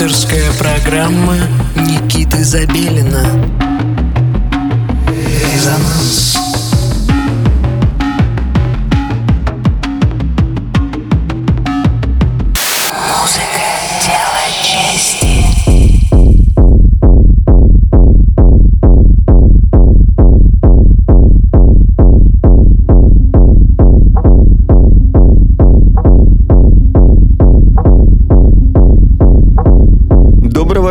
Авторская программа Никиты Забелина. Резонанс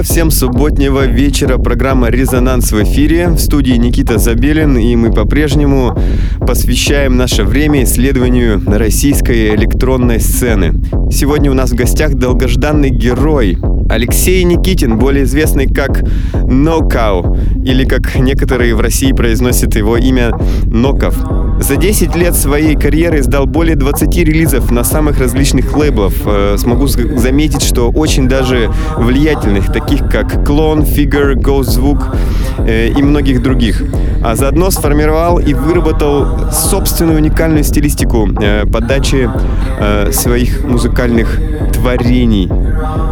всем субботнего вечера. Программа «Резонанс» в эфире. В студии Никита Забелин, и мы по-прежнему посвящаем наше время исследованию российской электронной сцены. Сегодня у нас в гостях долгожданный герой Алексей Никитин, более известный как Нокау, или как некоторые в России произносят его имя Ноков. За 10 лет своей карьеры издал более 20 релизов на самых различных лейблов. Э, смогу заметить, что очень даже влиятельных, таких как Клон, Figure, Ghost Звук э, и многих других. А заодно сформировал и выработал собственную уникальную стилистику э, подачи своих музыкальных творений.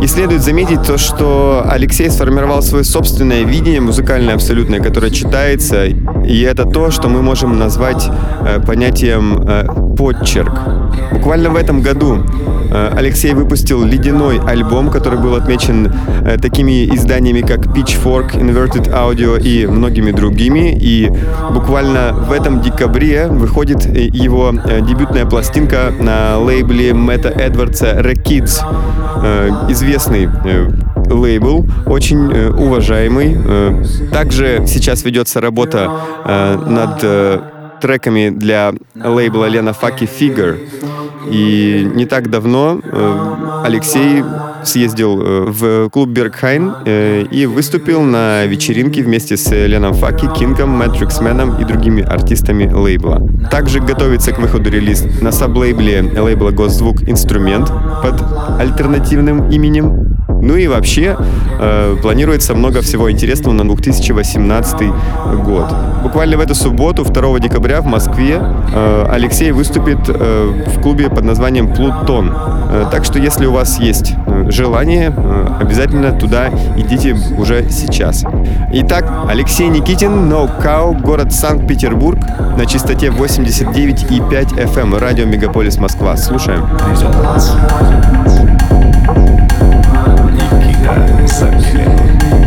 И следует заметить то, что Алексей сформировал свое собственное видение музыкальное абсолютное, которое читается, и это то, что мы можем назвать э, понятием э, подчерк. Буквально в этом году Алексей выпустил ледяной альбом, который был отмечен э, такими изданиями, как Pitchfork, Inverted Audio и многими другими. И буквально в этом декабре выходит э, его э, дебютная пластинка на лейбле Мэтта Эдвардса Rekids. Э, известный э, лейбл, очень э, уважаемый. Также сейчас ведется работа над треками для лейбла Лена Факи Figure. И не так давно Алексей съездил в клуб Бергхайн и выступил на вечеринке вместе с Леном Факи, Кингом, Матрикс Мэном и другими артистами лейбла. Также готовится к выходу релиз на саблейбле лейбла Госзвук «Инструмент» под альтернативным именем. Ну и вообще э, планируется много всего интересного на 2018 год. Буквально в эту субботу, 2 декабря в Москве, э, Алексей выступит э, в клубе под названием «Плутон». Э, так что если у вас есть э, желание, э, обязательно туда идите уже сейчас. Итак, Алексей Никитин, No город Санкт-Петербург, на частоте 89,5 FM, радио Мегаполис Москва. Слушаем. i'm time, suddenly.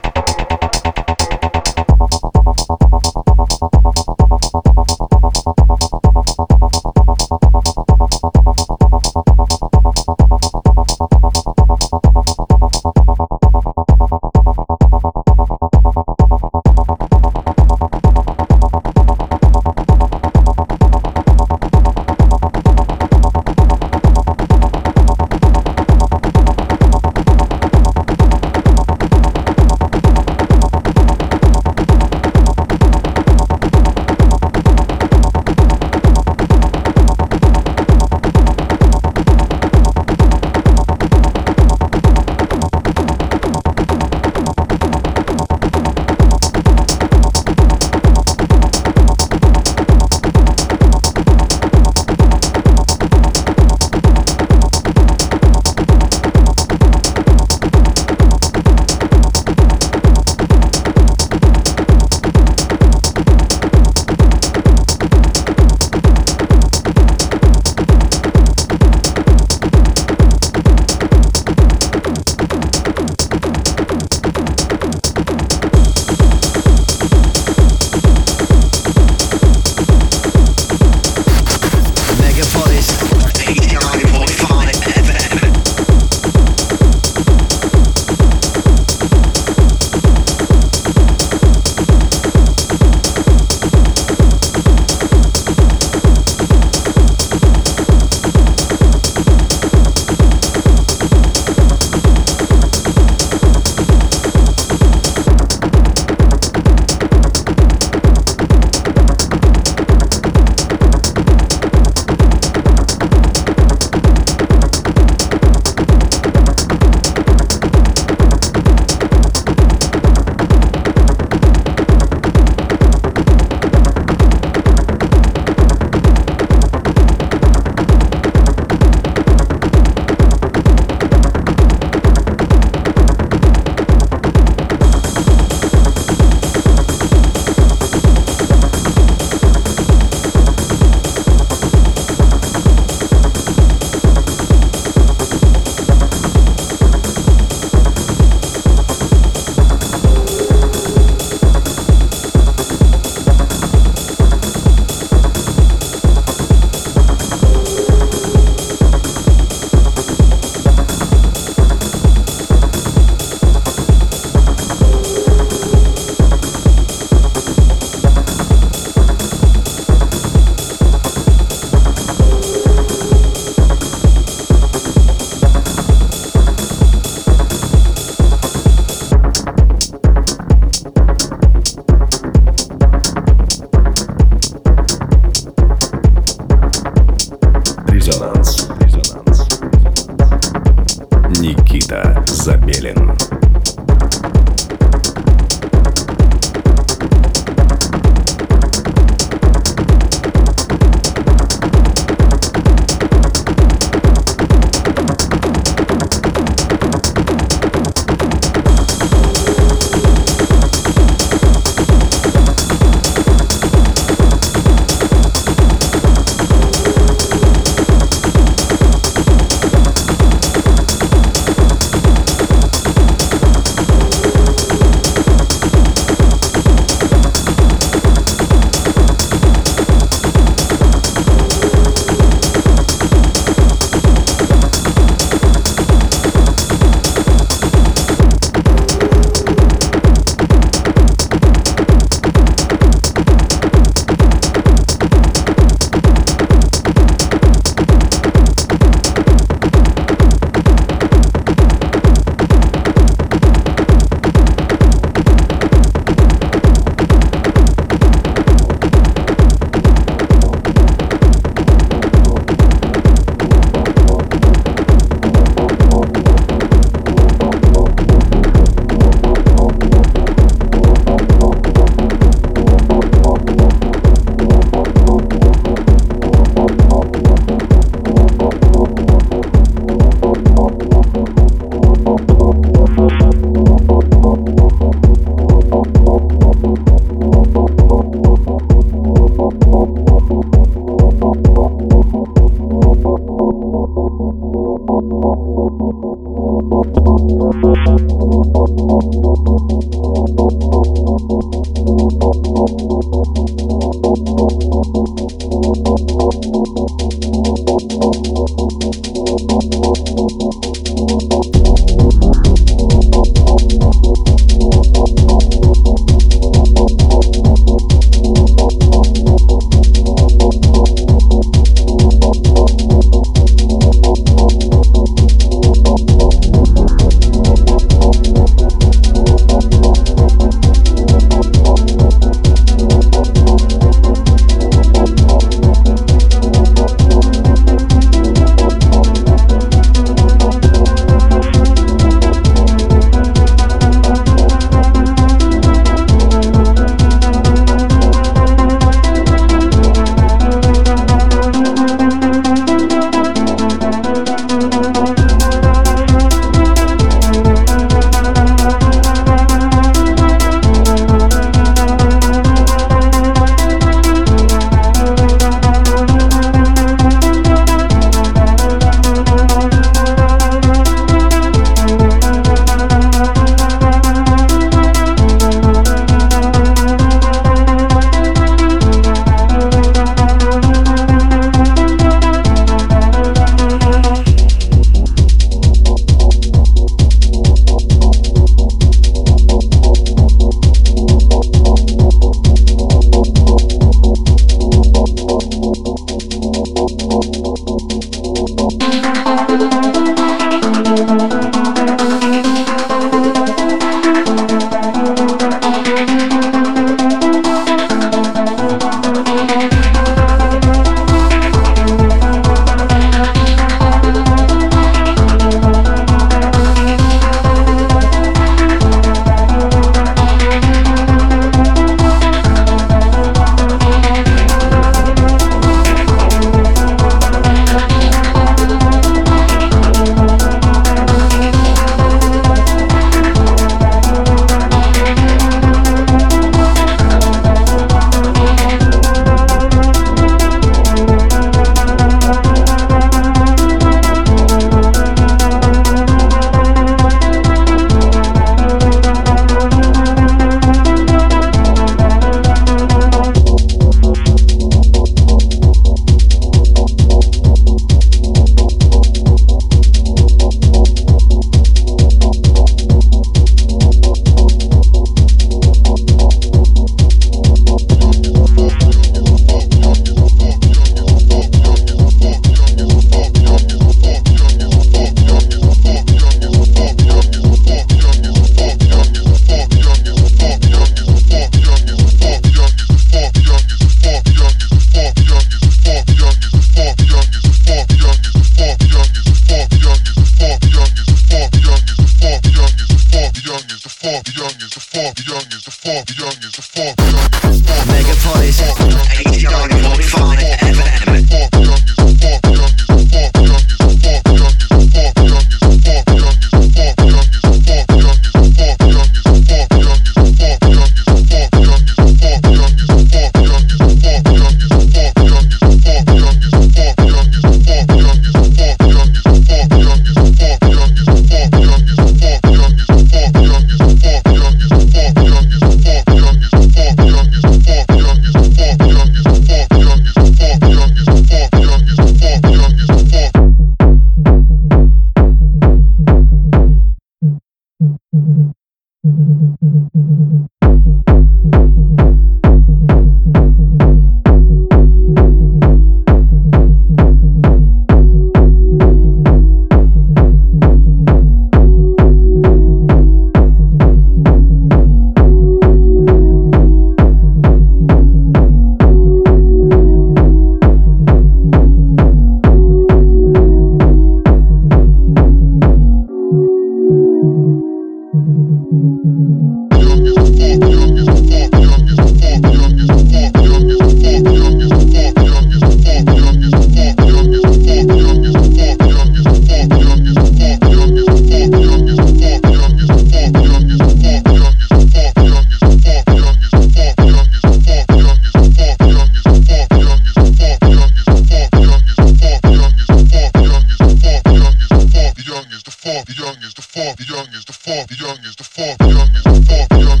fourth youngest, the fourth youngest, the fourth youngest.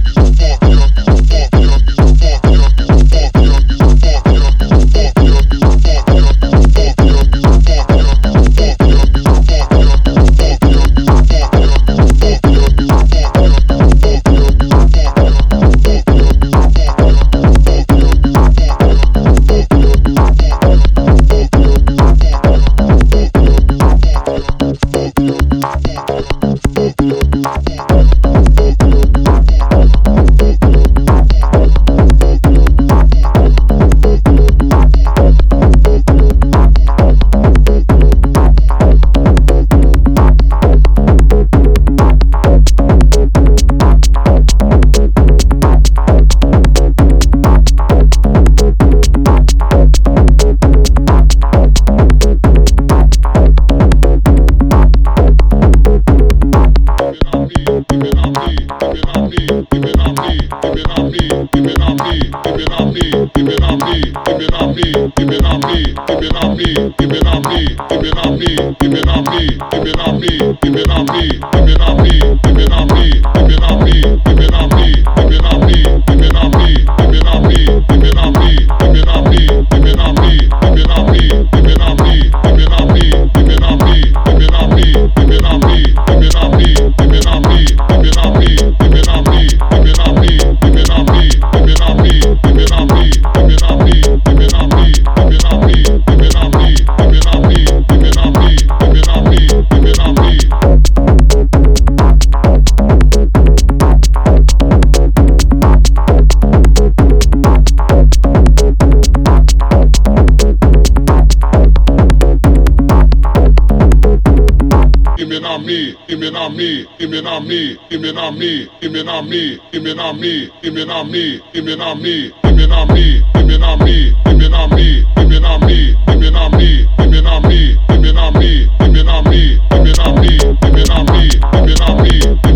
me, him and on me, him and on me, him and on me, him and on me, him and on me, him and on me, him and on me, him and on me, him and on me, him and on me, him and on me, him and on me, him and on me, him and on me, him and on me, him and on me, him and on me, him and on me.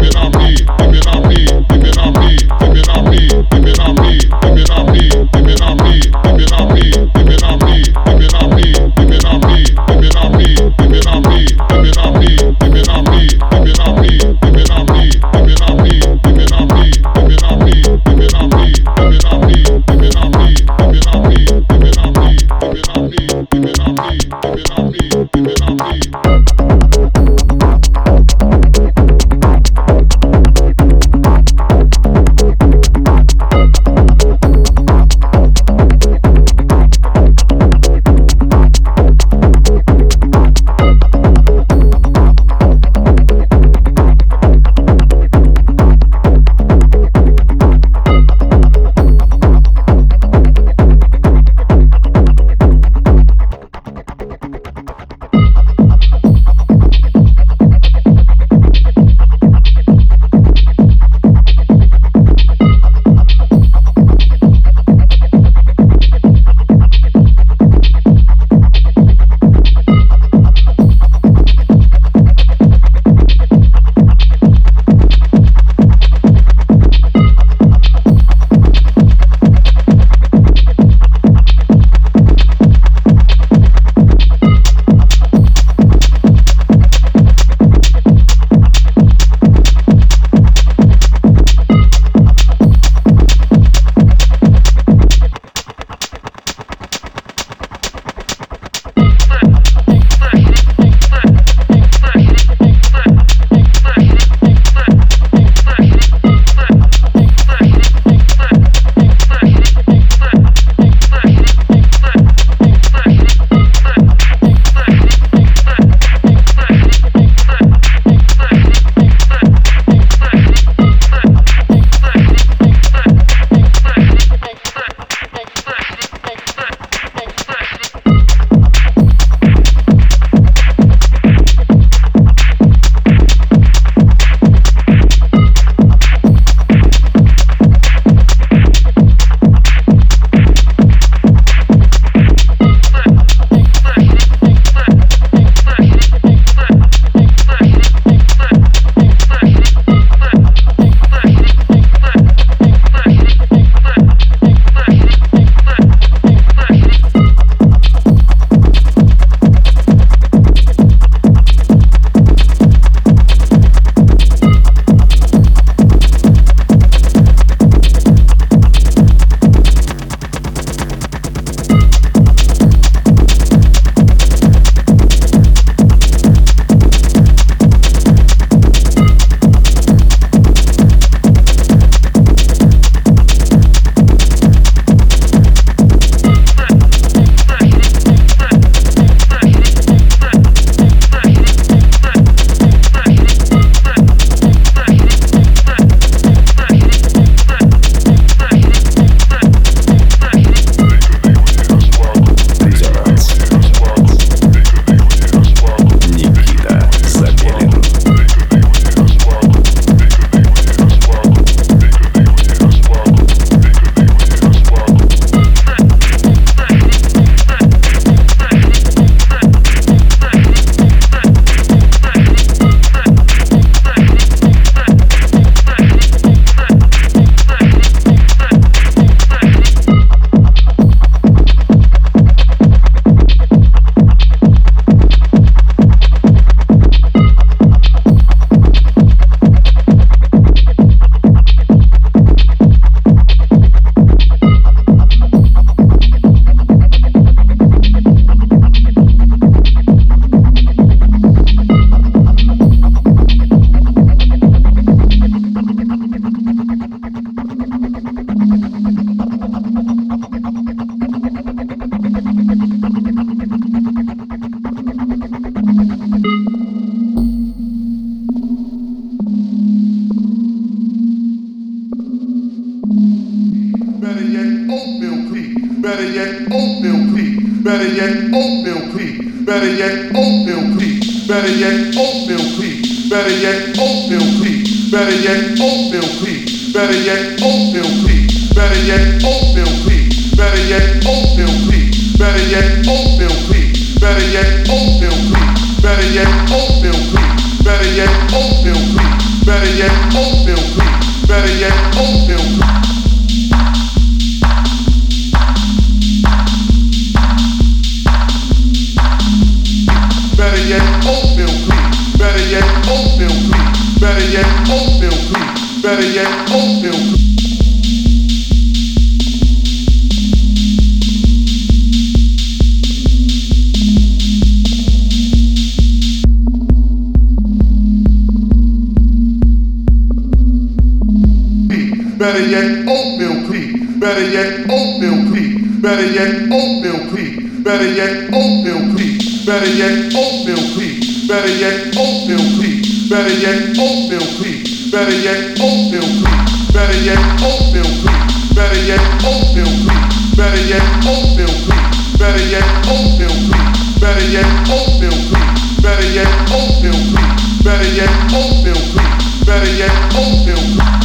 Better yet, oatmeal creek. Better yet, oatmeal creek. Better yet, oatmeal creek. Better yet, oatmeal creek. Better yet, oatmeal creek. Better yet, oatmeal creek. Better yet, oatmeal creek. Better yet, oatmeal creek. Better yet, oatmeal creek. Better yet, oatmeal creek. Better yet, oatmeal creek.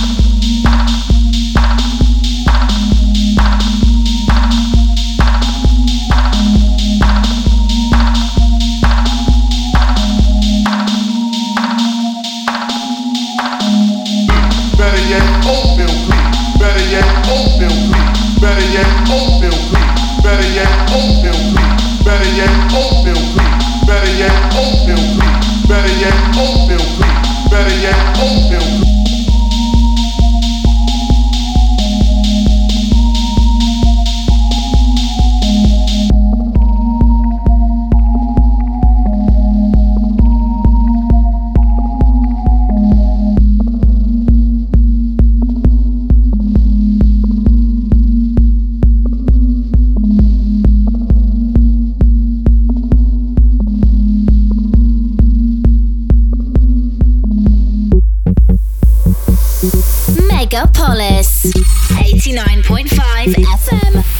Megapolis 89.5 FM.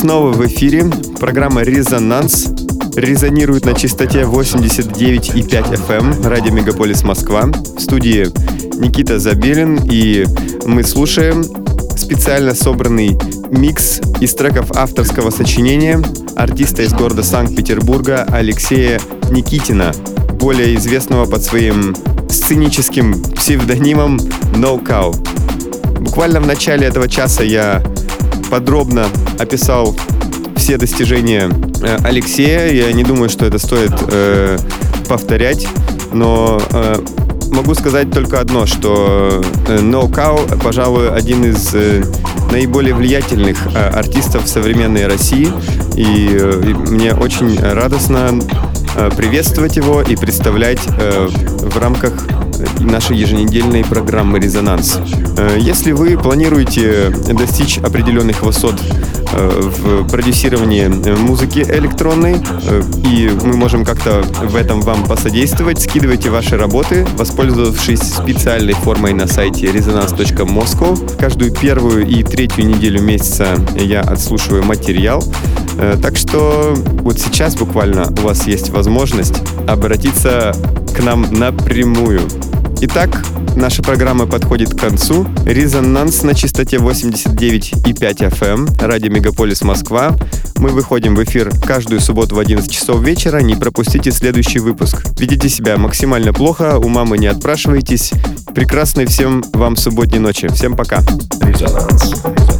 снова в эфире. Программа «Резонанс» резонирует на частоте 89,5 FM радио Мегаполис Москва. В студии Никита Забелин, и мы слушаем специально собранный микс из треков авторского сочинения артиста из города Санкт-Петербурга Алексея Никитина, более известного под своим сценическим псевдонимом No Cow. Буквально в начале этого часа я подробно описал все достижения э, Алексея. Я не думаю, что это стоит э, повторять, но э, могу сказать только одно, что э, No Cow, пожалуй, один из э, наиболее влиятельных э, артистов современной России, и, э, и мне очень радостно э, приветствовать его и представлять э, в рамках нашей еженедельной программы «Резонанс». Э, Если вы планируете достичь определенных высот э, в продюсировании э, музыки электронной, и мы можем как-то в этом вам посодействовать, скидывайте ваши работы, воспользовавшись специальной формой на сайте resonance.moscow. Каждую первую и третью неделю месяца я отслушиваю материал. Так что вот сейчас буквально у вас есть возможность обратиться к нам напрямую. Итак, наша программа подходит к концу. Резонанс на частоте 89,5 FM, радио Мегаполис Москва. Мы выходим в эфир каждую субботу в 11 часов вечера. Не пропустите следующий выпуск. Ведите себя максимально плохо, у мамы не отпрашивайтесь. Прекрасной всем вам субботней ночи. Всем пока. Resonance.